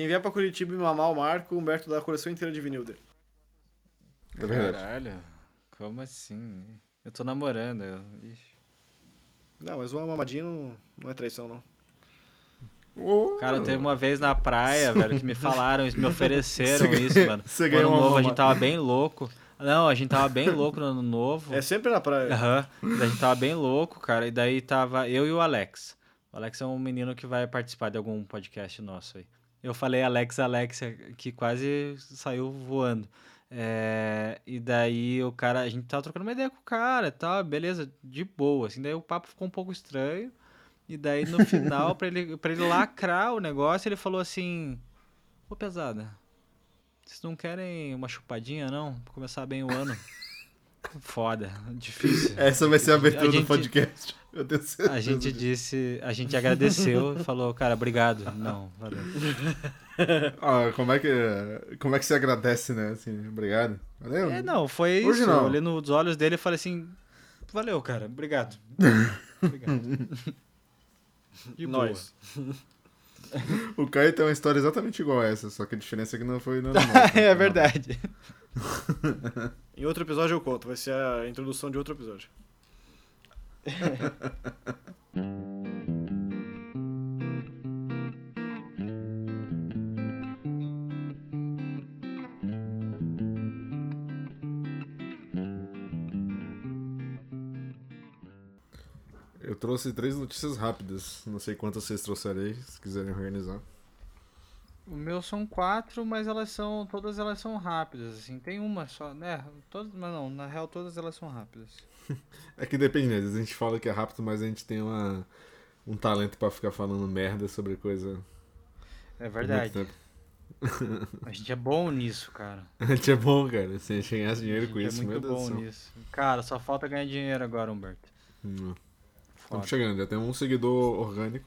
Quem vier pra Curitiba e mamar o Marco, o Humberto dá a coleção inteira de vinil dele. É verdade. Caralho, como assim? Eu tô namorando. Eu... Não, mas uma mamadinha não, não é traição, não. Cara, teve uma vez na praia, velho, que me falaram, me ofereceram Você isso, mano. você No ganhou ano uma novo a gente tava bem louco. Não, a gente tava bem louco no ano novo. É sempre na praia. Aham. A gente tava bem louco, cara. E daí tava eu e o Alex. O Alex é um menino que vai participar de algum podcast nosso aí. Eu falei Alex, Alex, que quase saiu voando. É, e daí o cara, a gente tava trocando uma ideia com o cara e tal, beleza, de boa, assim, daí o papo ficou um pouco estranho. E daí no final, pra ele, pra ele lacrar o negócio, ele falou assim: Ô pesada, vocês não querem uma chupadinha, não? Pra começar bem o ano. Foda, difícil. Essa vai ser a abertura A do gente- podcast. Eu tenho certeza. A gente disse, a gente agradeceu e falou, cara, obrigado. Não, valeu. Ah, como é que como é que você agradece, né? Assim, obrigado. Valeu. É, não, foi Hoje isso. não. Eu olhei nos olhos dele e falei assim, valeu, cara, obrigado. Obrigado. Boa. Nós. O Caio tem uma história exatamente igual a essa, só que a diferença é que não foi no ano novo. é verdade. Em outro episódio eu conto, vai ser a introdução de outro episódio. Eu trouxe três notícias rápidas. Não sei quantas vocês trouxeram aí, se quiserem organizar. O meu são quatro, mas elas são, todas elas são rápidas, assim. Tem uma só, né? Todas, mas não, na real todas elas são rápidas. É que depende, né? Às vezes a gente fala que é rápido, mas a gente tem uma, um talento pra ficar falando merda sobre coisa. É verdade. A gente é bom nisso, cara. A gente é bom, cara. Se a gente ganhasse dinheiro com isso, é meu muito Deus do bom nisso. Cara, só falta ganhar dinheiro agora, Humberto. Hum. Estamos chegando, já temos um seguidor orgânico.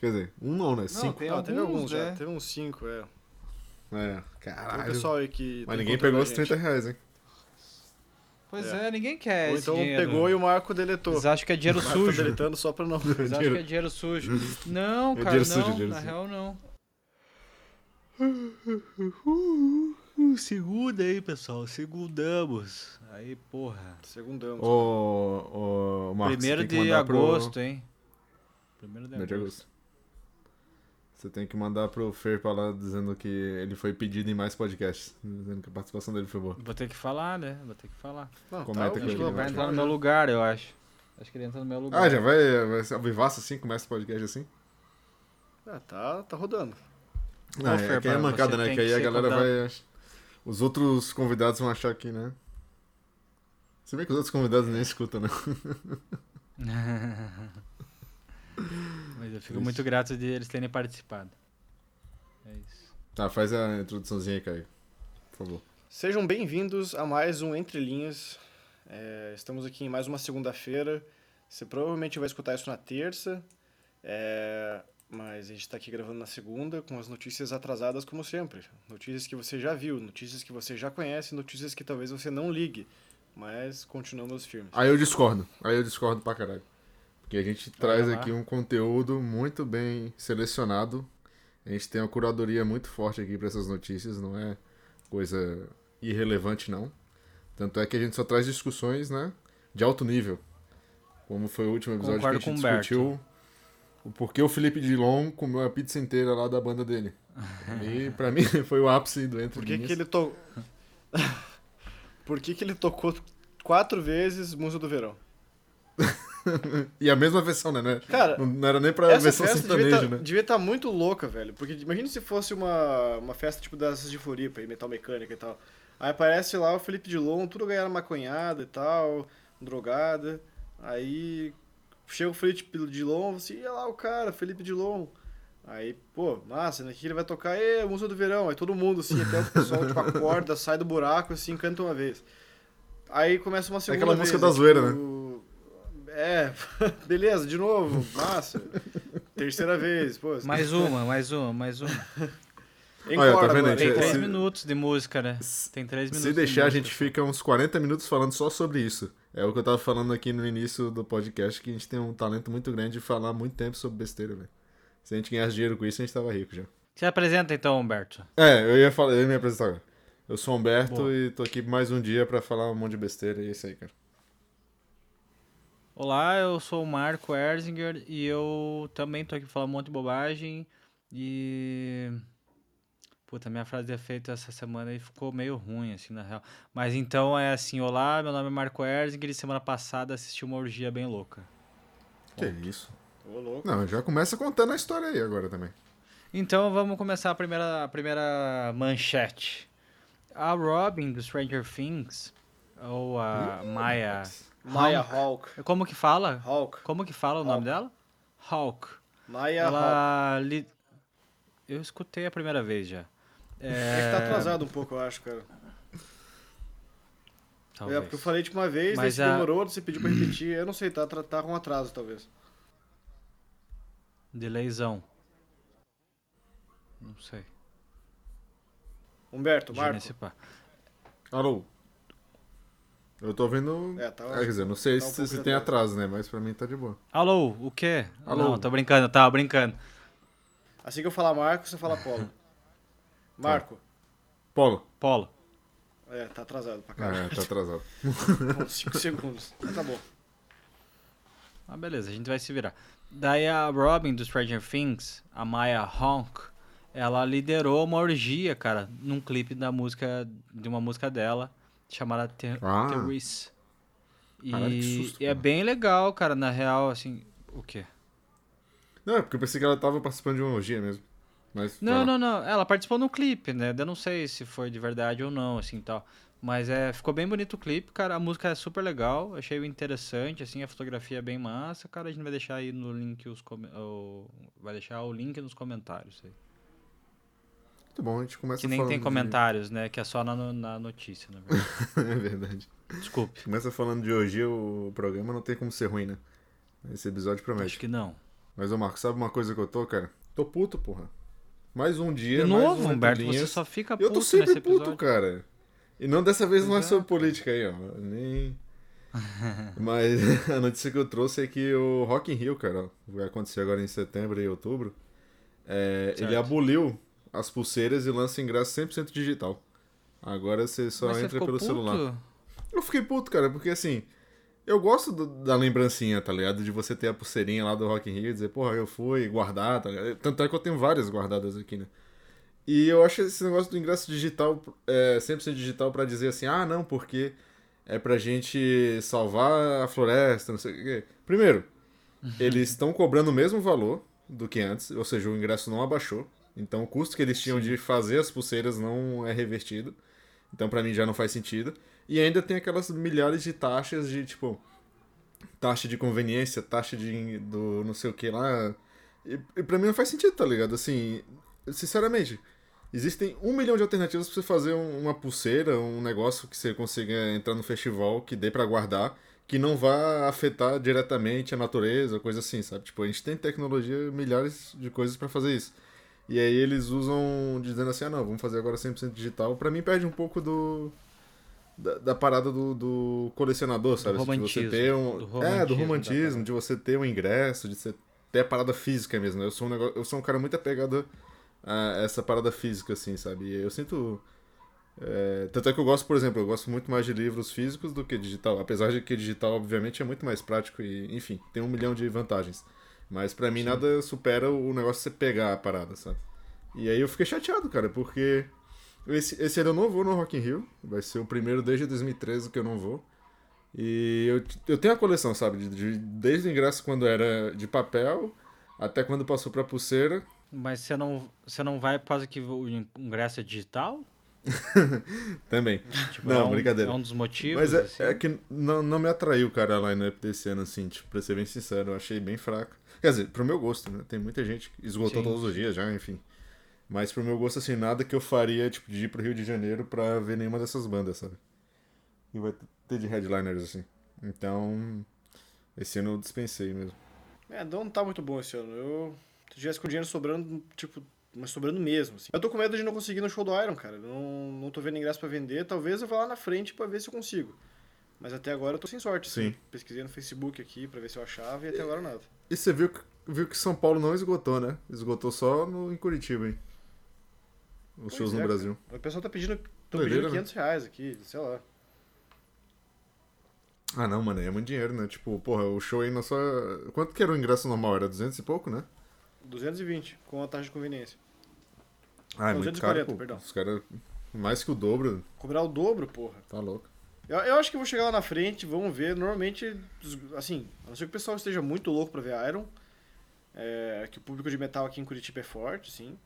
Quer dizer, um não, né? Não, Cinco. tem ah, teve alguns, alguns já, né? teve uns 5, é. É, Tem o caralho. pessoal aí que. Mas tá ninguém pegou os gente. 30 reais, hein? Pois É. é, ninguém quer Ou esse então dinheiro. pegou e o Marco deletou. Eles acham que é dinheiro O Marco sujo. tá deletando só pra não. Eles acham que é dinheiro sujo. Não, É cara, dinheiro não. sujo, dinheiro na sujo. real, não. Segunda aí, pessoal. Segundamos. Aí, porra. Segundamos. Ô, ô, Marcos, Primeiro tem de mandar pro- agosto, hein? Primeiro de Primeiro de agosto. Você tem que mandar pro Fer pra lá dizendo que ele foi pedido em mais podcasts. Dizendo que a participação dele foi boa. Vou ter que falar, né? Vou ter que falar. Não, comenta tá, que o ele Vai vai entrar no já. meu lugar, eu acho. Acho que ele entra no meu lugar. Ah, já vai, vai ser vivaço assim? Começa o podcast assim? Ah, tá, tá rodando. Não, Fer, é que é mancada, né? Que aí que a ser galera convidado. vai. Os outros convidados vão achar que, né? Se bem que os outros convidados nem escutam, né? Mas eu fico Isso. muito grato de eles terem participado. É isso. Tá, faz a introduçãozinha aí, Caio. Por favor. Sejam bem-vindos a mais um Entre Linhas. É, estamos aqui em mais uma segunda-feira. Você provavelmente vai escutar isso na terça, é, mas a gente está aqui gravando na segunda com as notícias atrasadas como sempre. Notícias que você já viu, notícias que você já conhece, notícias que talvez você não ligue, mas continuamos firmes. Aí eu discordo. Aí eu discordo pra caralho. Porque a gente traz aqui um conteúdo muito bem selecionado. A gente tem uma curadoria muito forte aqui pra essas notícias, não é coisa irrelevante, não. Tanto é que a gente só traz discussões, né, de alto nível. Como foi o último episódio Concordo que a gente discutiu o porquê o Felipe Dilon comeu a pizza inteira lá da banda dele. E pra mim foi o ápice do Entre Por que, que ele to... Por que, que ele tocou quatro vezes Musa do Verão? E a mesma versão, né? né? Cara, Não não era nem pra versão festa devia sertaneja, tá, né? devia estar muito louca, velho. Porque imagina se fosse uma, uma festa tipo dessas de Floripa, aí, metal mecânica e tal. Aí aparece lá o Felipe Dilon, tudo ganhando maconhada e tal, drogada. Aí chega o Felipe Dilon, assim, e lá o cara, Felipe Dilon. Aí, pô, massa, né? O que ele vai tocar? É, música do verão. Aí todo mundo, assim, até o pessoal, tipo, acorda, sai do buraco, assim, canta uma vez. Aí começa uma segunda aquela vez. música da é, zoeira, tipo, É, beleza, de novo, massa. Terceira vez, pô. Mais uma, mais uma, mais uma. Olha, tá vendo. Tem três se- minutos de música, né? Tem três minutos. Se de deixar, a música. gente fica uns 40 minutos falando só sobre isso. É o que eu tava falando aqui no início do podcast, que a gente tem um talento muito grande de falar muito tempo sobre besteira, velho. Se a gente ganhasse dinheiro com isso, a gente tava rico já. Se apresenta então, Humberto. É, eu ia, falar, eu ia me apresentar agora. Eu sou o Humberto Boa. e tô aqui mais um dia pra falar um monte de besteira e é isso aí, cara. Olá, eu sou o Marco Erzinger e eu também tô aqui pra falar um monte de bobagem e... Puta, minha frase de efeito essa semana aí ficou meio ruim, assim, na real. Mas então é assim, olá, meu nome é Marco Erzinger e semana passada assisti uma orgia bem louca. Que isso? Ô, louco. Não, já começa contando a história aí agora também. Então vamos começar a primeira, a primeira manchete. A Robin do Stranger Things, ou a Maya... Maya Hawk. Hawk. Como que fala? Hawk. Como que fala o nome dela? Hawk. Maya Hawk. Ela li... Eu escutei a primeira vez já. É que tá atrasado um pouco, eu acho, cara. Talvez. É, porque eu falei tipo uma vez, Mas a- demorou, você pediu pra repetir. Eu não sei, tá, tá, com atraso, talvez. Delayzão. Não sei. Humberto, Marco. Alô? Eu tô vendo. É, tá. É, quer dizer, não sei tá um se, pouco se tem atraso. né? Mas pra mim tá de boa. Alô, o quê? Alô. Não, tô brincando, tava brincando. Assim que eu falar Marco, você fala Polo. Marco. Polo. Polo. É, tá atrasado pra caralho. é, tá atrasado. Uns 5 segundos. Mas tá bom. Ah, beleza, a gente vai se virar. Daí a Robin do Stranger Things, a Maya Honk, ela liderou uma orgia, cara, num clipe da música, de uma música dela, chamada Ter Ah. E, Caralho, que susto, e é bem legal, cara, na real, assim, o quê? Não, é porque eu pensei que ela tava participando de uma orgia mesmo. Mas. Não, não, não, ela participou no clipe, né, eu não sei se foi de verdade ou não, assim, tal. Mas é, ficou bem bonito o clipe, cara, a música é super legal, achei interessante, assim, a fotografia é bem massa, cara, a gente vai deixar aí no link os o- vai deixar o link nos comentários aí. Muito bom, a gente começa Que nem tem de- comentários, né? Que é só na, na notícia, na verdade. é verdade. Desculpe. Começa falando de orgia, o programa não tem como ser ruim, né? Esse episódio promete. Acho que não. Mas, ô Marco, sabe uma coisa que eu tô, cara? Tô puto, porra. Mais um dia, De novo, um Humberto, você só fica Eu puto tô sempre puto, cara. E não dessa vez não é sobre política aí, ó. Nem. Mas a notícia que eu trouxe é que o Rock in Rio, cara, ó, vai acontecer agora em setembro e outubro. é, ele aboliu as pulseiras e lança ingresso 100% digital. Agora você só Mas você entra ficou pelo puto? celular. Eu fiquei puto, cara, porque assim, eu gosto do- da lembrancinha, tá ligado? De você ter a pulseirinha lá do Rock in Rio e dizer, porra, eu fui guardar, tá ligado? Tanto é que eu tenho várias guardadas aqui, né? E eu acho esse negócio do ingresso digital, é, 100% digital, pra dizer assim, ah, não, porque é pra gente salvar a floresta, não sei o quê. Primeiro, eles estão cobrando o mesmo valor do que antes, ou seja, o ingresso não abaixou. Então o custo que eles tinham de fazer as pulseiras não é revertido. Então pra mim já não faz sentido. E ainda tem aquelas milhares de taxas de tipo taxa de conveniência, taxa de do não sei o que lá. E, e pra mim não faz sentido, tá ligado? Assim, sinceramente, existem um milhão de alternativas pra você fazer um- uma pulseira, um negócio que você consiga entrar no festival, que dê pra guardar, que não vá afetar diretamente a natureza, coisa assim, sabe? Tipo, a gente tem tecnologia, milhares de coisas pra fazer isso. E aí eles usam dizendo assim, ah não, vamos fazer agora 100% digital. Pra mim perde um pouco do da, da parada do, do colecionador, sabe? De você romantismo, ter um, do é, do romantismo de você ter um ingresso, de você ter a parada física mesmo. Eu sou um, negócio, eu sou um cara muito apegado a essa parada física, assim, sabe? E eu sinto. é, tanto é que eu gosto, por exemplo, eu gosto muito mais de livros físicos do que digital. Apesar de que digital, obviamente, é muito mais prático e, enfim, tem um milhão de vantagens. Mas pra mim nada supera o negócio de você pegar a parada, sabe? E aí eu fiquei chateado, cara, porque esse, esse ano eu não vou no Rock in Rio. Vai ser o primeiro desde 2013 que eu não vou. E eu, eu tenho a coleção, sabe? De, de- desde o ingresso quando era de papel até quando passou pra pulseira. Mas você não, você não vai por causa que o ingresso é digital? Também. Tipo, Não, é um, brincadeira. É um dos motivos, Mas é, assim? é que não, não me atraiu, cara, a line-up desse ano, assim, tipo, pra ser bem sincero, eu achei bem fraco. Quer dizer, pro meu gosto, né? Tem muita gente que esgotou Sim. todos os dias já, enfim. Mas pro meu gosto, assim, nada que eu faria, tipo, de ir pro Rio de Janeiro pra ver nenhuma dessas bandas, sabe? E vai ter de headliners, assim. Então, esse ano eu dispensei mesmo. É, não tá muito bom esse ano. Eu se tivesse com dinheiro sobrando, tipo, mas sobrando mesmo, assim. Eu tô com medo de não conseguir ir no show do Iron, cara. Eu Não, não tô vendo ingresso pra vender. Talvez eu vá lá na frente pra ver se eu consigo. Mas até agora eu tô sem sorte, assim. Sim. Pesquisei no Facebook aqui pra ver se eu achava e até agora nada. E você viu que, viu que São Paulo não esgotou, né? Esgotou só no, em Curitiba, hein? os Pois shows é, no cara. Brasil. O pessoal tá pedindo, tão Doideira, pedindo né? 500 reais aqui, sei lá. Ah, não, mano, aí é muito dinheiro, né? Tipo, porra, o show aí na sua. Quanto que era o ingresso normal? Era 200 e pouco, né? 220, com a taxa de conveniência. Ah, é Não, muito 240, caro, pô. perdão. Os caras. Mais que o dobro, Cobrar o dobro, porra. tá louco. Eu, eu acho que vou chegar lá na frente, vamos ver. Normalmente, assim, a não ser que o pessoal esteja muito louco pra ver Iron, é, que o público de metal aqui em Curitiba é forte, sim.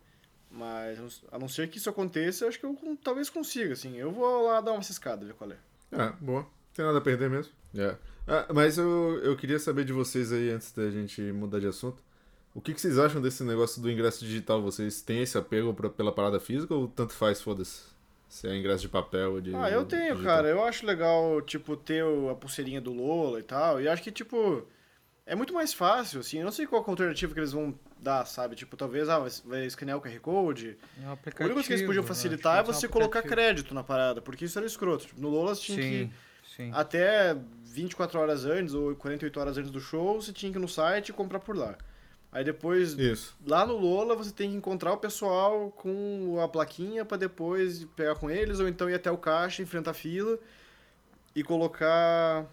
Mas a não ser que isso aconteça, eu acho que eu talvez consiga, assim. Eu vou lá dar uma ciscada, ver qual é. É, boa. Não tem nada a perder mesmo. É. Ah, mas eu, eu queria saber de vocês aí, antes da gente mudar de assunto. O que, que vocês acham desse negócio do ingresso digital? Vocês têm esse apego pra, pela parada física ou tanto faz, foda-se? Se é ingresso de papel ou de. Ah, eu tenho, digital? cara. Eu acho legal, tipo, ter o- a pulseirinha do Lola e tal. E acho que, tipo, é muito mais fácil, assim. Eu não sei qual é a alternativa que eles vão dar, sabe? Tipo, talvez, ah, vai- escanear o QR Code. É um aplicativo. única coisa que eles podiam acho facilitar é vai ser um você colocar crédito na parada, porque isso era escroto. Tipo, no Lola você tinha Sim, que sim. até 24 horas antes ou 48 horas antes do show, você tinha que ir no site e comprar por lá. Aí depois, Isso. lá no Lola, você tem que encontrar o pessoal com a plaquinha pra depois pegar com eles, ou então ir até o caixa, enfrentar a fila e colocar.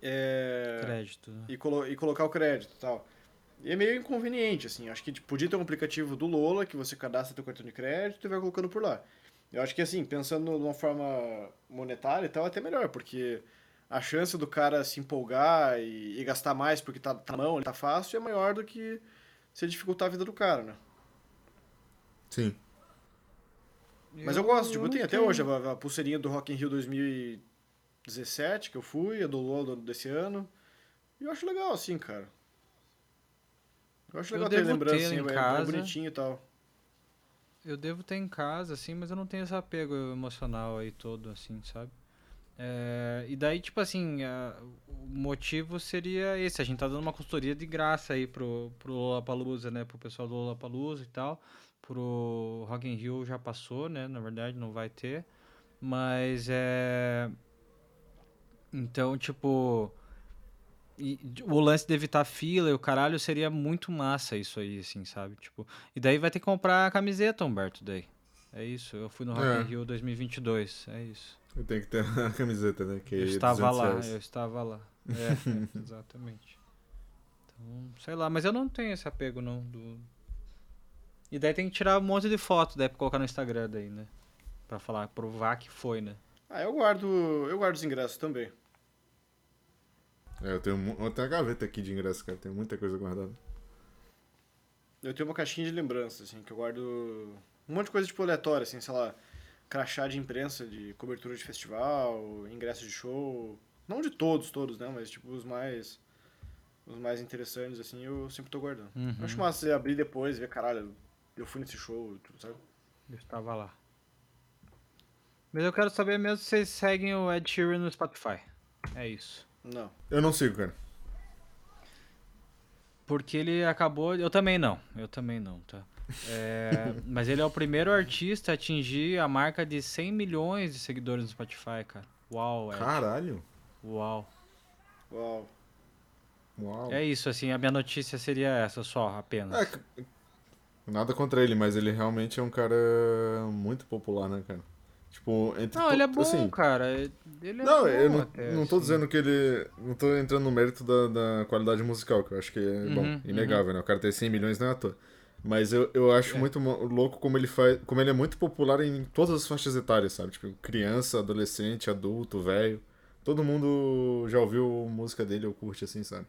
É, Crédito. né? e, colo- e colocar o crédito e tal. E é meio inconveniente, assim. Acho que tipo, podia ter um aplicativo do Lola que você cadastra teu cartão de crédito e vai colocando por lá. Eu acho que, assim, pensando de uma forma monetária e tal, é até melhor, porque a chance do cara se empolgar e, e gastar mais porque tá, tá na mão, ele tá fácil, é maior do que se dificultar a vida do cara, né? Sim. Mas eu, gosto, tipo, eu tenho até hoje a, a pulseirinha do Rock in Rio 2017, que eu fui, a do Lola do- desse ano. E eu acho legal, assim, cara. Eu acho Eu legal ter devo lembrança, ter assim, é- bonitinho e tal. Eu devo ter em casa, assim, mas eu não tenho esse apego emocional aí todo, assim, sabe? É, e daí, tipo assim, a- o motivo seria esse. A gente tá dando uma consultoria de graça aí pro, pro Lollapalooza, né? Pro pessoal do Lollapalooza e tal. Pro Rock in Rio já passou, né? Na verdade, não vai ter. Mas é... Então, tipo... e o lance de evitar fila e o caralho seria muito massa isso aí, assim, sabe? Tipo, e daí vai ter que comprar a camiseta, Humberto, daí. É isso, eu fui no Rock É. in Rio 2022, é isso. Eu tenho que ter a camiseta, né? Que Eu é estava 200 lá, reais. eu estava lá. É, é, exatamente. Então, sei lá, mas eu não tenho esse apego, não. Do... E daí tem que tirar um monte de foto, daí pra colocar no Instagram daí, né? Pra falar, provar que foi, né? Ah, eu guardo, eu guardo os ingressos também. É, eu tenho, tenho a gaveta aqui de ingresso, cara. Tem muita coisa guardada. Eu tenho uma caixinha de lembranças, assim, que eu guardo um monte de coisa, tipo, aleatória, assim, sei lá, crachá de imprensa, de cobertura de festival, ingresso de show. Não de todos, todos, né? Mas, tipo, os mais... Os mais interessantes, assim, eu sempre tô guardando. Uhum. Eu acho massa você abrir depois e ver, caralho, eu fui nesse show, tudo, sabe? Eu estava lá. Mas eu quero saber mesmo se vocês seguem o Ed Sheeran no Spotify. É isso. Não. Eu não sigo, cara. Porque ele acabou. Eu também não. Eu também não, tá? É, mas ele é o primeiro artista a atingir a marca de 100 milhões de seguidores no Spotify, cara. Uau, Ed. Caralho. Uau. Uau. Uau. É isso, assim, a minha notícia seria essa só, apenas. É, nada contra ele, mas ele realmente é um cara muito popular, né, cara? Tipo, entre não, ele é bom, assim, cara. Ele é Não, bom eu não, até, não tô assim. dizendo que ele. Não tô entrando no mérito da, da qualidade musical, que eu acho que é Uhum, bom, inegável, né? O cara ter 100 milhões não é à toa. Mas eu, eu acho É. muito louco como ele faz. Como ele é muito popular em todas as faixas etárias, sabe? Tipo, criança, adolescente, adulto, velho. Todo mundo já ouviu música dele ou curte assim, sabe?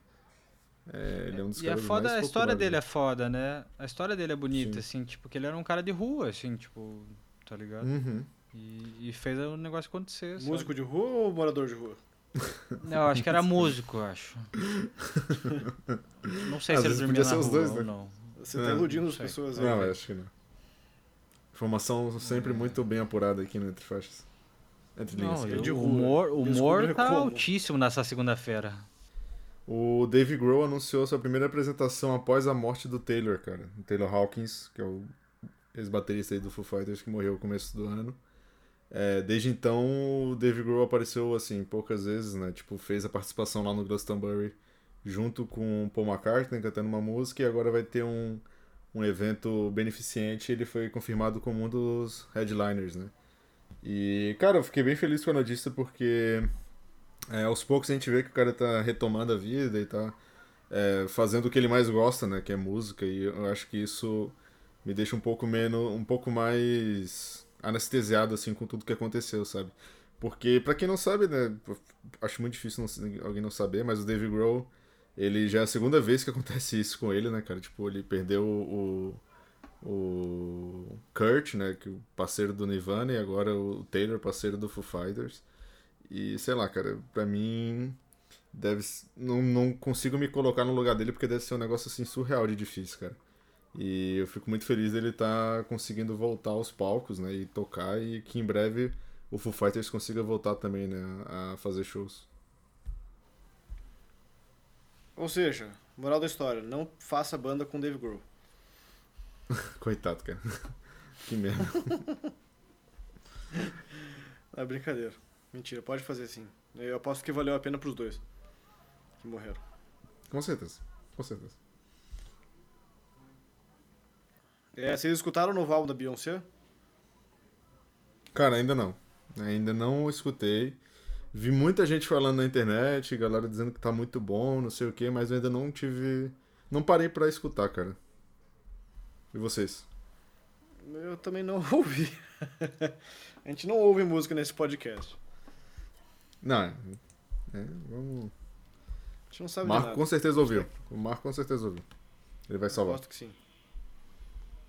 É, ele é um dos E é caras foda, mais a história dele né? é foda, né? A história dele é bonita, Sim. assim, tipo, que ele era um cara de rua, assim, tipo, tá ligado? Uhum. E, e fez o negócio acontecer. sabe? Músico de rua ou morador de rua? Não, acho que era músico, eu acho. Não sei Às se ele dormia podia na ser os rua dois, ou né? não. Você É, tá iludindo as pessoas aí. Não, né? eu acho que não. Informação sempre muito bem apurada aqui no Entre Faixas. Entre linhas. Não, e de o humor, o humor tá como. altíssimo nessa segunda-feira. O Dave Grohl anunciou sua primeira apresentação após a morte do Taylor, cara. O Taylor Hawkins, que é o ex-baterista aí do Foo Fighters que morreu no começo do ano. É, desde então, o Dave Grohl apareceu, assim, poucas vezes, né? Tipo, fez a participação lá no Glastonbury junto com Paul McCartney cantando uma música e agora vai ter um, um evento beneficente, ele foi confirmado como um dos headliners, né? E, cara, eu fiquei bem feliz com a notícia porque é, aos poucos a gente vê que o cara tá retomando a vida e tá é, fazendo o que ele mais gosta, né? Que é música. E eu acho que isso me deixa um pouco menos. um pouco mais anestesiado, assim, com tudo que aconteceu, sabe? Porque, para quem não sabe, né? Acho muito difícil não, alguém não saber, mas o Dave Grohl, ele já é a segunda vez que acontece isso com ele, né, cara? Tipo, ele perdeu o. O Kurt, né, que o parceiro do Nirvana, e agora o Taylor, parceiro do Foo Fighters. E sei lá, cara, pra mim deve não, não consigo me colocar no lugar dele porque deve ser um negócio assim surreal de difícil, cara. E eu fico muito feliz dele estar tá conseguindo voltar aos palcos, né, e tocar e que em breve o Foo Fighters consiga voltar também, né, a fazer shows. Ou seja, moral da história, não faça banda com Dave Grohl. Coitado, cara. que merda. é brincadeira. Mentira, pode fazer sim. Eu aposto que valeu a pena pros dois que morreram. Com certeza, com certeza. É, vocês escutaram o novo álbum da Beyoncé? Cara, ainda não. Ainda não escutei. Vi muita gente falando na internet, galera dizendo que tá muito bom, não sei o que, mas eu ainda não tive. Não parei pra escutar, cara. E vocês? Eu também não ouvi. a gente não ouve música nesse podcast. Não, é, vamos. A gente não sabe Marco com certeza ouviu. O Marco com certeza ouviu. Ele vai salvar. Gosto que sim.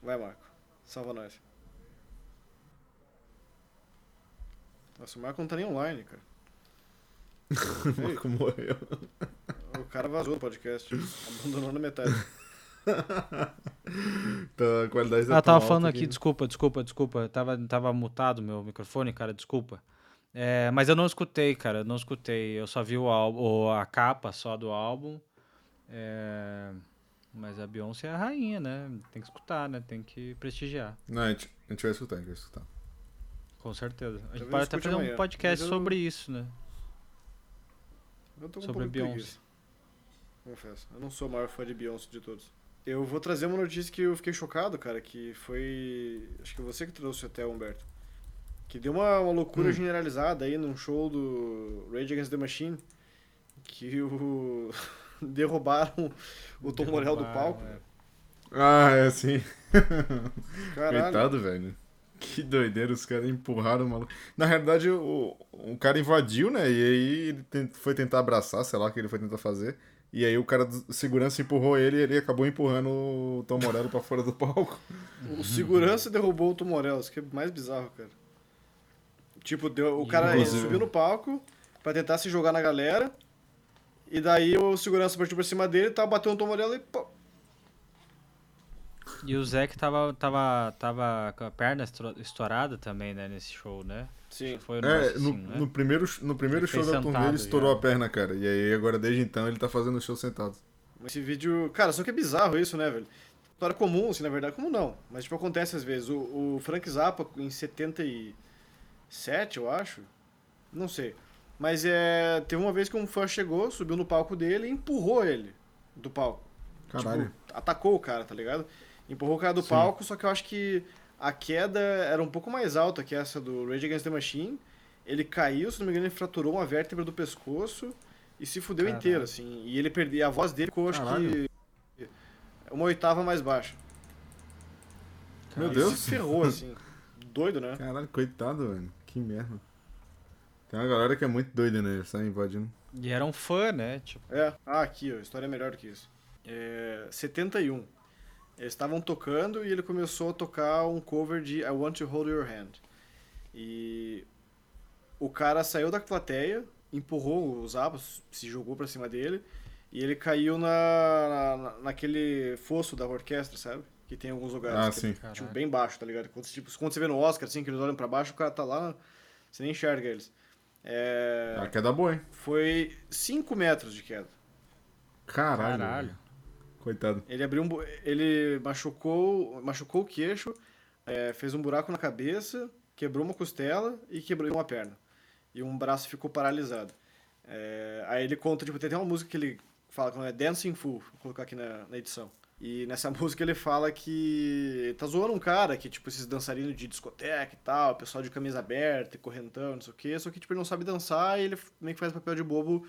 Vai, Marco. Salva nós. Nossa, o Marco não tá nem online, cara. o Marco morreu. O cara vazou do podcast. Abandonou na metade. tá, a qualidade tá ah, tava falando aqui, aqui, desculpa, desculpa, desculpa. Tava, tava mutado meu microfone, cara, desculpa. É, mas eu não escutei, cara, não escutei. Eu só vi o álbum, a capa só do álbum. É, mas a Beyoncé é a rainha, né? Tem que escutar, né? Tem que prestigiar. Não, a gente, a gente vai escutar, a gente vai escutar. Com certeza. A gente pode até fazer amanhã. um podcast eu... sobre isso, né? Eu tô com sobre um Beyoncé. Preguiça. Confesso. Eu não sou o maior fã de Beyoncé de todos. Eu vou trazer uma notícia que eu fiquei chocado, cara, que foi. Acho que você que trouxe até, Humberto. Que deu uma, uma loucura hum. generalizada aí num show do Rage Against the Machine. Que o. derrubaram o Tom Morel do palco. É. Ah, é assim. Coitado, velho. Que doideira, os caras empurraram o maluco. Na realidade, o, o cara invadiu, né? E aí ele foi tentar abraçar, sei lá o que ele foi tentar fazer. E aí o cara de segurança empurrou ele e ele acabou empurrando o Tom Morello pra fora do palco. O segurança derrubou o Tom Morello, isso que é mais bizarro, cara. Tipo, deu, o cara Inclusive. subiu no palco pra tentar se jogar na galera. E daí o segurança partiu pra cima dele, tava batendo o Tom Morello e pô. E o Zé que tava, tava, tava com a perna estourada também, né, nesse show, né? Sim. Foi é, no, assim, né? no, primeiro, no primeiro show da turnê ele estourou já. a perna, cara. E aí agora desde então ele tá fazendo o show sentado. Esse vídeo. Cara, só que é bizarro isso, né, velho? História comum, assim, na verdade, como não. Mas tipo, acontece às vezes. O, o Frank Zappa em 77, eu acho. Não sei. Mas é. Teve uma vez que um fã chegou, subiu no palco dele e empurrou ele do palco. Caralho. Tipo, atacou o cara, tá ligado? Empurrou o cara do Sim. palco, só que eu acho que a queda era um pouco mais alta que essa do Rage Against the Machine. Ele caiu, se não me engano, ele fraturou uma vértebra do pescoço e se fudeu Caralho. inteiro, assim. E ele perdeu. A voz dele ficou, acho que. Uma oitava mais baixa. Meu Deus. Ele se ferrou, assim. Doido, né? Caralho, coitado, velho. Que merda. Tem uma galera que é muito doida, né? Sai invadindo. E era um fã, né? Tipo... É. Ah, aqui, ó. A história é melhor do que isso. É... 71. Eles estavam tocando e ele começou a tocar um cover de I Want to Hold Your Hand. E o cara saiu da plateia, empurrou os abos, se jogou pra cima dele e ele caiu na, na naquele fosso da orquestra, sabe? Que tem alguns lugares ah, que sim. É, tipo, bem baixo, tá ligado? Quando, tipo, quando você vê no Oscar, assim, que eles olham pra baixo, o cara tá lá, você nem enxerga eles. É... A queda boa, hein? Foi 5 metros de queda. Caralho. Caralho. Coitado. Ele abriu um, ele machucou, machucou o queixo, é, fez um buraco na cabeça, quebrou uma costela e quebrou uma perna. E um braço ficou paralisado. É, aí ele conta, tipo, tem até uma música que ele fala que é Dancing Fool, vou colocar aqui na, na edição. E nessa música ele fala que tá zoando um cara que, tipo, esses dançarinos de discoteca e tal, pessoal de camisa aberta e correntão, não sei o quê, só que, tipo, ele não sabe dançar e ele meio que faz papel de bobo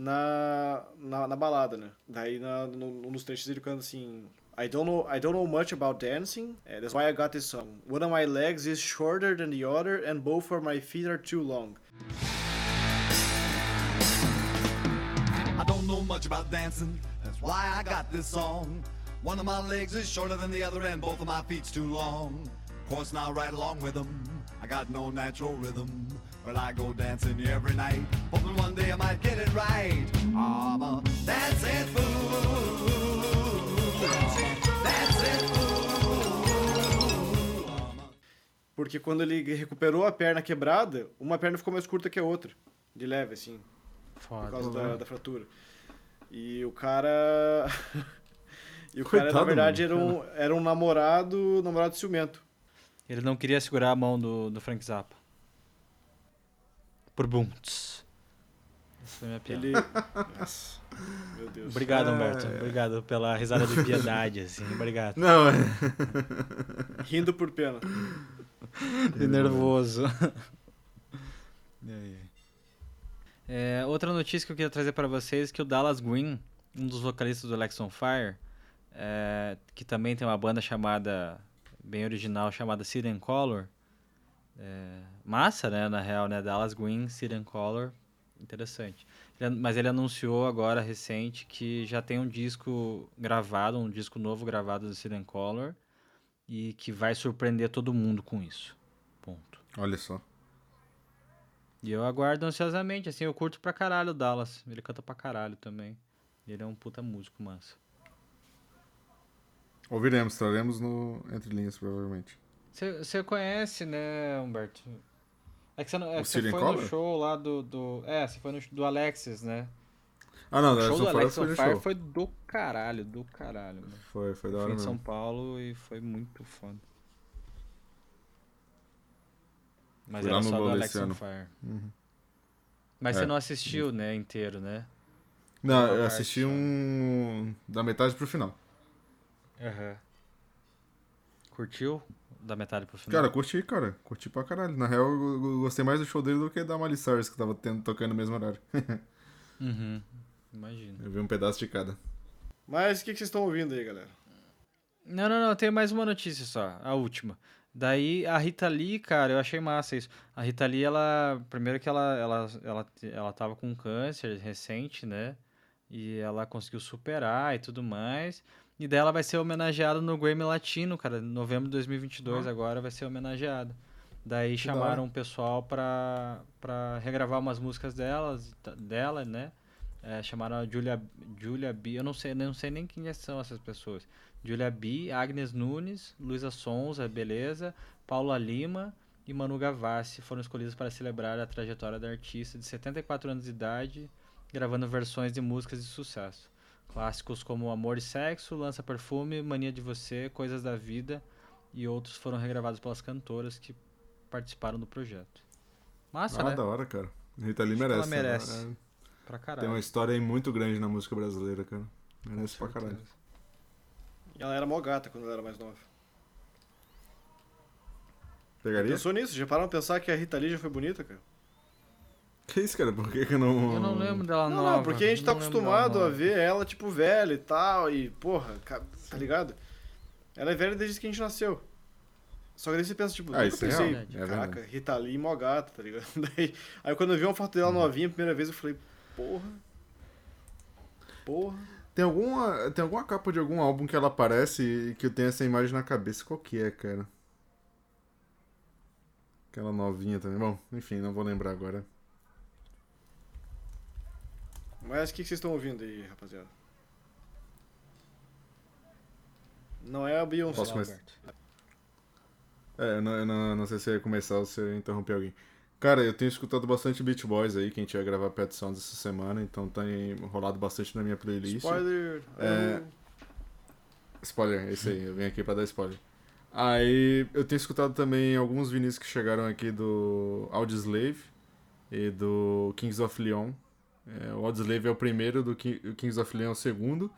na, na, na balada, né? Daí, na, no, nos trechos ele canta assim... I don't know I don't know much about dancing. Uh, that's why I got this song. One of my legs is shorter than the other, and both of my feet are too long. I don't know much about dancing. That's why I got this song. One of my legs is shorter than the other, and both of my feet's too long. Course, now right along with them, I got no natural rhythm. But I go dancing every night, hoping one day I might get it right. I'm a dancing fool. Dancing fool. Porque quando ele recuperou a perna quebrada, uma perna ficou mais curta que a outra. De leve, assim. Por Foda. causa da, da fratura. E o cara. e o cara, na Coitado, verdade, mano. era um, era um namorado, namorado ciumento. Ele não queria segurar a mão do, do Frank Zappa. Por bunts. Essa foi a minha piada. Ele. Nossa, meu Deus. Obrigado, É. Humberto. Obrigado pela risada de piedade, assim. Obrigado. Não, é. Rindo por pena. Que nervoso. E aí? É, outra notícia que eu queria trazer para vocês é que o Dallas Green, um dos vocalistas do Alex on Fire, é, que também tem uma banda chamada, bem original, chamada and Color. É, massa, né, na real, né? Dallas Green, and Color, interessante. Ele- mas ele anunciou agora, recente, que já tem um disco gravado, um disco novo gravado do and Color, e que vai surpreender todo mundo com isso. Ponto. Olha só. E eu aguardo ansiosamente, assim, eu curto pra caralho o Dallas. Ele canta pra caralho também. Ele é um puta músico, massa. Ouviremos, traremos no Entre Linhas, provavelmente. Você conhece, né, Humberto? É que você não- é que você foi Collar? no show lá do, do. É, você foi no do Alexis, né? Ah, não, o show do Alexon Fire Alex foi show. foi do caralho, do caralho, mano. Foi, foi da Fui hora em São. Paulo e foi muito foda. Mas Fui era só do Alex on. Fire. Uhum. Mas É. você não assistiu, né, inteiro, né? Não, eu assisti um. da metade pro final. Aham. Curtiu? Da metade pro final? Cara, curti, cara. Curti pra caralho. Na real, eu eu gostei mais do show dele do que da Miley Cyrus, que tava tendo, tocando no mesmo horário. Uhum. Imagina. Eu vi um pedaço de cada. Mas o que, que vocês estão ouvindo aí, galera? Não, não, não, tem mais uma notícia só, a última. Daí a Rita Lee, cara, eu achei massa isso. A Rita Lee, ela. Primeiro que ela, ela, ela, ela tava com câncer recente, né? E ela conseguiu superar e tudo mais. E daí ela vai ser homenageada no Grammy Latino, cara. Em novembro de 2022 agora vai ser homenageada. Daí Que chamaram o pessoal pra, pra regravar umas músicas delas, dela, né? É, chamaram a Julia, Julia B. Eu não sei, não sei nem quem são essas pessoas. Julia B, Agnes Nunes, Luísa Sonza, beleza, Paula Lima e Manu Gavassi foram escolhidos para celebrar a trajetória da artista de 74 anos de idade, gravando versões de músicas de sucesso. Clássicos como Amor e Sexo, Lança Perfume, Mania de Você, Coisas da Vida e outros foram regravados pelas cantoras que participaram do projeto. Massa, ah, né? da hora, cara. Rita Lee que ela merece. merece. Ela- Pra Tem caralho. uma história aí muito grande na música brasileira, cara. Merece pra caralho. E ela era mó gata quando ela era mais nova. Pegaria? Pensou nisso? Já pararam pra pensar que a Rita Lee já foi bonita, cara? Que isso, cara? Por que que eu não. Eu não lembro dela Não, nova. não, porque a gente tá acostumado a ver ela, tipo, velha e tal, e, porra, tá ligado? Ela é velha desde que a gente nasceu. Só que daí você pensa, tipo, Ah, nunca isso é pensei, real, é caraca, verdade. Rita Lee mó gata, tá ligado? Daí, aí quando eu vi uma foto dela novinha a primeira vez, eu falei, porra. Porra. Tem alguma, tem alguma capa de algum álbum que ela aparece e que eu tenho essa imagem na cabeça. Qual que é, cara? Aquela novinha também. Bom, enfim, não vou lembrar agora. Mas o que, que vocês estão ouvindo aí, rapaziada? Não é a Beyoncé. Posso começar? É, eu não, eu não, não sei se ia começar ou se eu ia interromper alguém. Cara, eu tenho escutado bastante Beach Boys aí, que a gente vai gravar Pet Sounds essa semana, então tem rolado bastante na minha playlist. Spoiler. É. Spoiler, é isso aí, eu vim aqui pra dar spoiler. Aí eu tenho escutado também alguns vinis que chegaram aqui do Audioslave e do Kings of Leon. É, o Audioslave é o primeiro, do Ki- o Kings of Leon é o segundo.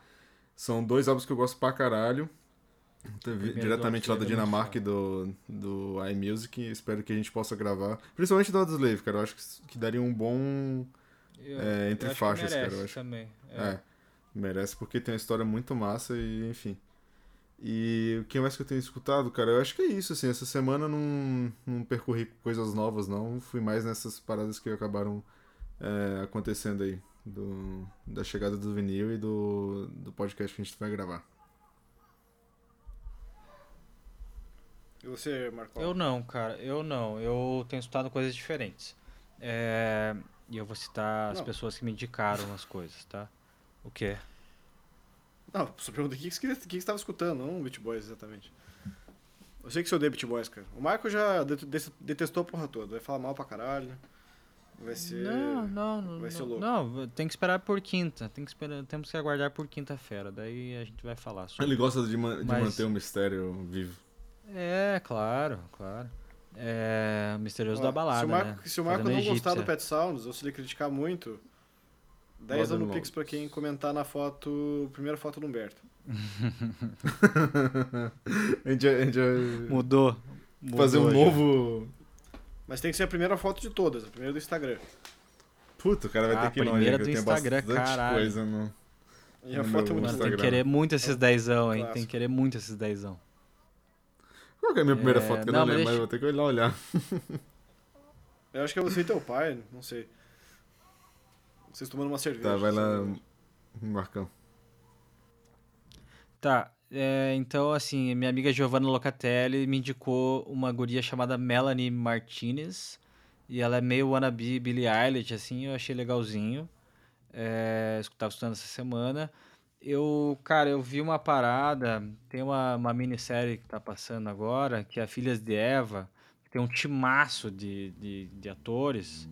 São dois álbuns que eu gosto pra caralho. Diretamente do lá da é Dinamarca e do, do iMusic. Espero que a gente possa gravar. Principalmente do Audioslave, cara. Eu acho que, que daria um bom. Eu- É, entre eu faixas, cara, merece eu acho. também. É. merece porque tem uma história muito massa e enfim. E o que mais que eu tenho escutado, cara? Eu acho que é isso, assim. Essa semana não, não percorri coisas novas, não. Fui mais nessas paradas que acabaram é, acontecendo aí. Do, da chegada do vinil e do, do podcast que a gente vai gravar. E você, Marco? Eu não, cara, eu não. Eu tenho escutado coisas diferentes. É, E eu vou citar as Não. pessoas que me indicaram as coisas, tá? O quê? Não, só perguntei o que, que, que que você tava escutando, não Beat Boys exatamente. Eu sei que você odeia Beat Boys, cara. O Marco já det- det- detestou a porra toda. Vai falar mal pra caralho. Vai ser. Não, não, não. vai ser louco. não, tem que esperar por quinta. Tem que esperar, temos que aguardar por quinta-feira. Daí a gente vai falar sobre. Ele gosta de, ma- de Mas- manter o mistério vivo. É, claro, claro. É, o misterioso Ó, da balada, se o Marco, né? se o Marco não gostar do egípcia. Pet Sounds, ou se ele criticar muito, 10 Roda anos no no Pix pra quem comentar na foto, primeira foto do Humberto. a gente, a gente Mudou. mudou fazer um já. novo. Mas tem que ser a primeira foto de todas, a primeira do Instagram. Puta, o cara vai Ah, ter que ir longe, primeira do Instagram, bastante caralho. coisa no. E a No foto é meu muito tem que querer muito esses dezão, hein? Clássico. Tem que querer muito esses dezão. Qual que é a minha primeira É, foto? Que eu não, não mas lembro, mas deixa- eu vou ter que ir lá olhar. Eu acho que é você e teu pai, não sei. Vocês tomando uma cerveja. Tá, vai lá? Marcão. Tá, é, então assim, minha amiga Giovanna Locatelli me indicou uma guria chamada Melanie Martinez. E ela é meio wannabe Billie Eilish, assim, eu achei legalzinho. É, eu tava escutando essa semana. Eu, cara, eu vi uma parada, tem uma, uma minissérie que tá passando agora, que é Filhas de Eva, que tem um timaço de, de, de atores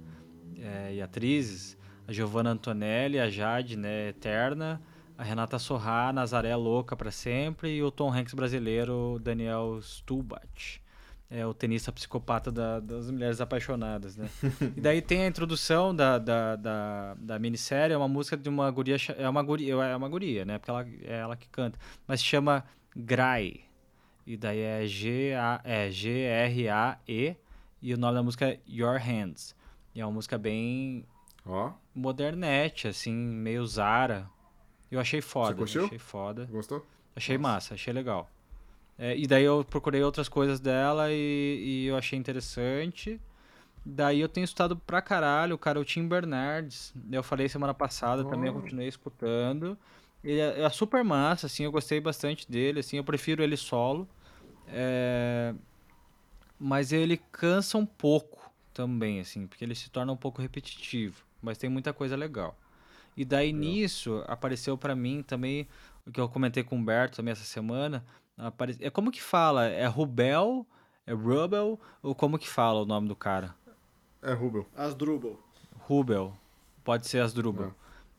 é, e atrizes. A Giovanna Antonelli, a Jade, né, Eterna, a Renata Sorrá, Nazaré Louca pra sempre e o Tom Hanks brasileiro, Daniel Stubach. É o tenista psicopata da- das mulheres apaixonadas, né? e daí tem a introdução da, da, da, da minissérie, é uma música de uma guria, é uma guria, é uma guria, né? Porque ela, é ela que canta, mas se chama Grai. E daí é G A é G R A E e o nome da música é Your Hands. E é uma música bem Ó, modernete, assim, meio Zara. Eu achei foda, curtiu? achei foda. gostou? Achei Nossa. massa, achei legal. É, e daí eu procurei outras coisas dela e, e eu achei interessante. Daí eu tenho escutado pra caralho, cara, o Tim Bernardes. Eu falei semana passada, também eu Oh. continuei escutando. Ele é, é super massa, assim, eu gostei bastante dele, assim, eu prefiro ele solo. É, Mas ele cansa um pouco também, assim, porque ele se torna um pouco repetitivo. Mas tem muita coisa legal. E daí nisso apareceu pra mim também o que eu comentei com o Humberto também essa semana. apare- É como que fala? É Rubel? É Rubel? Ou como que fala o nome do cara? É Rubel. As Drubal. Rubel. Pode ser Asdrubal.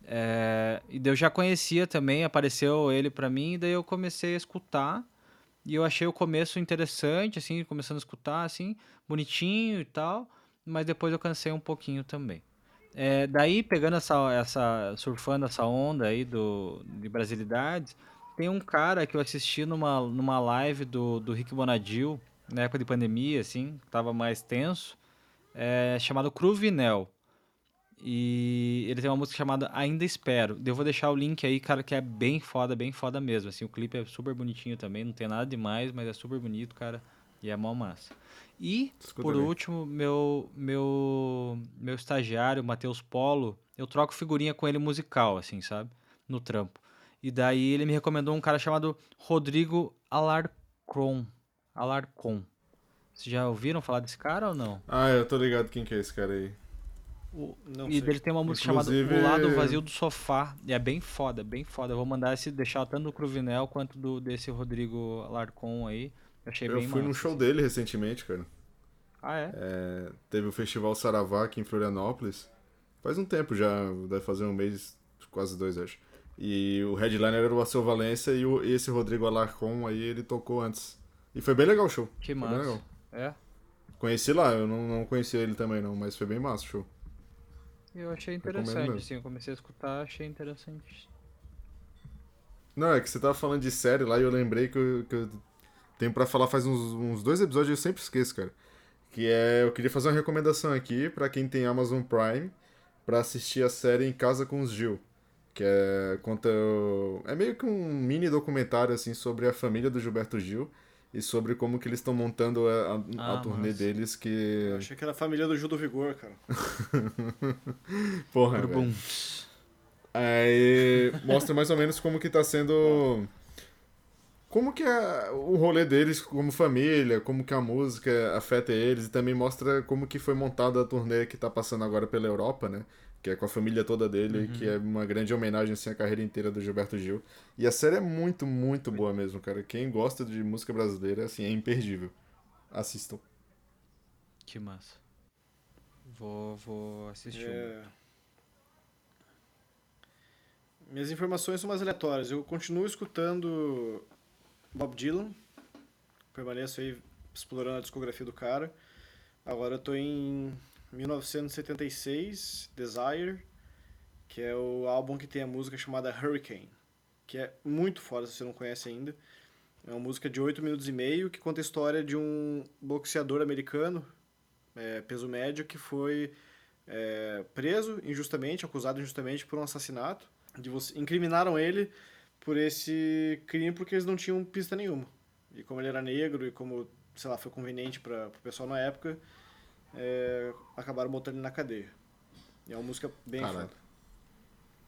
É, e daí eu já conhecia também, apareceu ele pra mim, e daí eu comecei a escutar. E eu achei o começo interessante, assim, começando a escutar, assim, bonitinho e tal. Mas depois eu cansei um pouquinho também. É, daí, pegando essa, essa. surfando essa onda aí do, de brasilidades, tem um cara que eu assisti numa, numa live do, do Rick Bonadil, na época de pandemia, assim, tava mais tenso, é, chamado Cruvinel. E ele tem uma música chamada Ainda Espero. Eu vou deixar o link aí, cara, que é bem foda, bem foda mesmo. Assim, o clipe é super bonitinho também, não tem nada demais, mas é super bonito, cara. E é mó massa. E, por Escutarei. último, meu, meu, meu estagiário, Matheus Polo, eu troco figurinha com ele musical, assim, sabe? No trampo. E daí ele me recomendou um cara chamado Rodrigo Alarcon. Alarcon. Vocês já ouviram falar desse cara ou não? Ah, eu tô ligado quem que é esse cara aí. O- Não e sei. dele tem uma música chamada Inclusive- O Lado Vazio do Sofá. E é bem foda, bem foda. Eu vou mandar esse, deixar tanto do Cruvinel quanto do, desse Rodrigo Alarcon aí. Eu achei Eu bem fui num massa, show assim. dele recentemente, cara. Ah, é? É, teve o Festival Saravá aqui em Florianópolis. Faz um tempo já, deve fazer um mês, quase dois, acho. E o headliner era o Alceu Valência e, o, e esse Rodrigo Alarcon aí, ele tocou antes. E foi bem legal o show. Que Foi bem massa. legal. É? Conheci lá, eu não, não conhecia ele também não, mas foi bem massa o show. Eu achei interessante, assim. Eu comecei a escutar, achei interessante. Não, é que você tava falando de série lá e eu lembrei que eu, que eu tenho pra falar faz uns, uns dois episódios e eu sempre esqueço, cara. Que é, eu queria fazer uma recomendação aqui pra quem tem Amazon Prime pra assistir a série Em Casa com os Gil. Que é, conta, é meio que um mini documentário, assim, sobre a família do Gilberto Gil e sobre como que eles estão montando a, a, Ah, turnê massa. deles, Eu que... achei que era a família do Gil do Vigor, cara. Porra. Aí mostra mais ou menos como que tá sendo. Como que é o rolê deles como família, como que a música afeta eles, e também mostra como que foi montada a turnê que tá passando agora pela Europa, né? Que é com a família toda dele, que é uma grande homenagem assim, à carreira inteira do Gilberto Gil. E a série é muito, muito boa mesmo, cara. Quem gosta de música brasileira, assim, é imperdível. Assistam. Que massa. Vou, vou assistir. um. É... Minhas informações são mais aleatórias. Eu continuo escutando Bob Dylan. Permaneço aí explorando a discografia do cara. Agora eu tô em 1976, Desire, que é o álbum que tem a música chamada Hurricane, que é muito foda se você não conhece ainda. É uma música de 8 minutos e meio que conta a história de um boxeador americano, é, peso médio, que foi é, preso injustamente, acusado injustamente por um assassinato. De você, incriminaram ele por esse crime porque eles não tinham pista nenhuma. E como ele era negro e como, sei lá, foi conveniente para o pessoal na época, é, acabaram botando ele na cadeia. E é uma música bem Caralho. foda.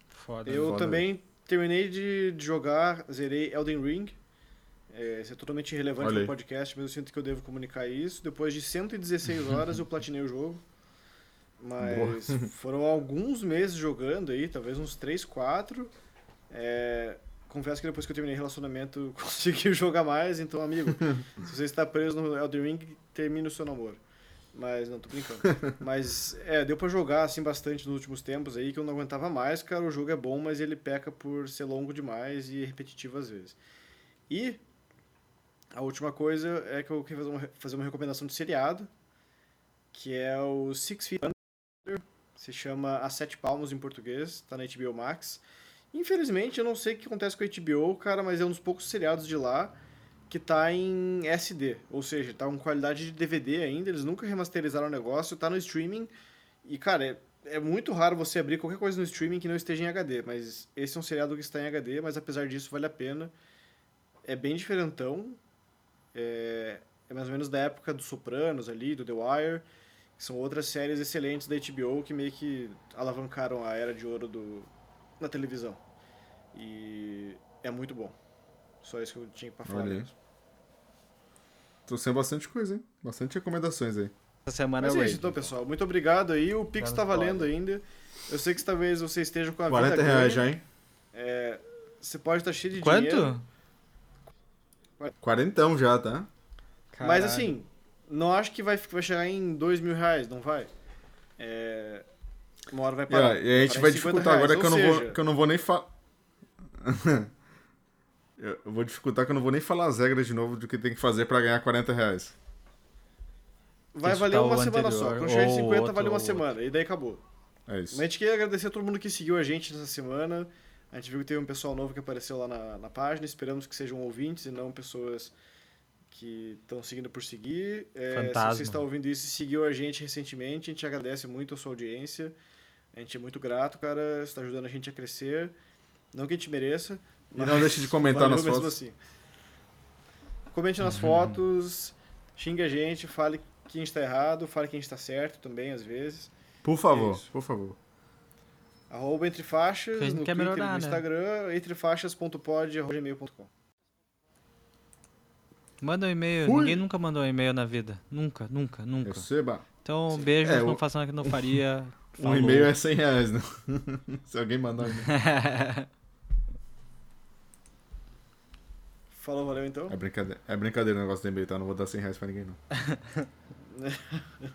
Foda. Eu foda também terminei de, de jogar, zerei Elden Ring. É, isso é totalmente irrelevante Olha no podcast, mas eu sinto que eu devo comunicar isso. Depois de 116 horas eu platinei o jogo. Mas foram alguns meses jogando aí, talvez uns 3, 4. É, confesso que depois que eu terminei o relacionamento consegui jogar mais, então amigo, se você está preso no Elden Ring, termine o seu namoro. Mas não, tô brincando. Mas é, deu pra jogar assim bastante nos últimos tempos aí que eu não aguentava mais, cara. O jogo é bom, mas ele peca por ser longo demais e repetitivo às vezes. E a última coisa é que eu queria fazer uma, fazer uma recomendação de seriado, que é o Six Feet Under, se chama A Sete Palmos em português, tá na HBO Max. Infelizmente, eu não sei o que acontece com a HBO, cara, mas é um dos poucos seriados de lá que tá em SD, ou seja, tá com qualidade de DVD ainda, eles nunca remasterizaram o negócio, tá no streaming, e cara, é, é muito raro você abrir qualquer coisa no streaming que não esteja em HD, mas esse é um seriado que está em HD, mas apesar disso vale a pena. É bem diferentão, é, é mais ou menos da época dos Sopranos ali, do The Wire, que são outras séries excelentes da HBO que meio que alavancaram a era de ouro do, na televisão. E é muito bom. Só isso que eu tinha pra falar. Mesmo. Tô sendo bastante coisa, hein? Bastante recomendações aí. Essa semana Mas é é isso então, pessoal. Muito obrigado aí. O Pix tá valendo ainda. Eu sei que talvez você esteja com a 40 vida reais já, hein? É, você pode estar cheio de Quanto? dinheiro. Quarentão já, tá? Mas Caralho. assim, não acho que vai, vai chegar em dois mil reais, não vai? É, uma hora vai parar. e a gente vai em 50 dificultar agora reais, que eu, ou não vou, seja, que eu não vou nem falar. eu vou dificultar que eu não vou nem falar as regras de novo do que tem que fazer pra ganhar 40 reais. Vai Isso valer tá uma semana anterior, só. Quando chegar em ou 50, outro, vale uma ou outro. semana. E daí acabou. É isso. Mas a gente queria agradecer a todo mundo que seguiu a gente nessa semana. A gente viu que teve um pessoal novo que apareceu lá na, na página. Esperamos que sejam ouvintes e não pessoas que estão seguindo por seguir. É, se você está ouvindo isso e seguiu a gente recentemente, a gente agradece muito a sua audiência. A gente é muito grato, cara. Você está ajudando a gente a crescer. Não que a gente mereça. E não deixe de comentar nas fotos. assim. Comente nas fotos, xingue a gente, fale que a gente está errado, fale que a gente está certo também, às vezes. Por favor, Isso. por favor. Arroba entre faixas, no quer Twitter melhorar, no né? Instagram, entrefaixas.pod.gmail.com. Manda um e-mail. Fui. Ninguém nunca mandou um e-mail na vida. Nunca, nunca, nunca. Receba. Então, beijos, É, o- não façam nada que não faria. Um Falou. e-mail é 100 reais, né? Se alguém mandar um e-mail. Falou, valeu então. É brincadeira, é brincadeira o negócio do e-mail, tá? Não vou dar 100 reais pra ninguém, não.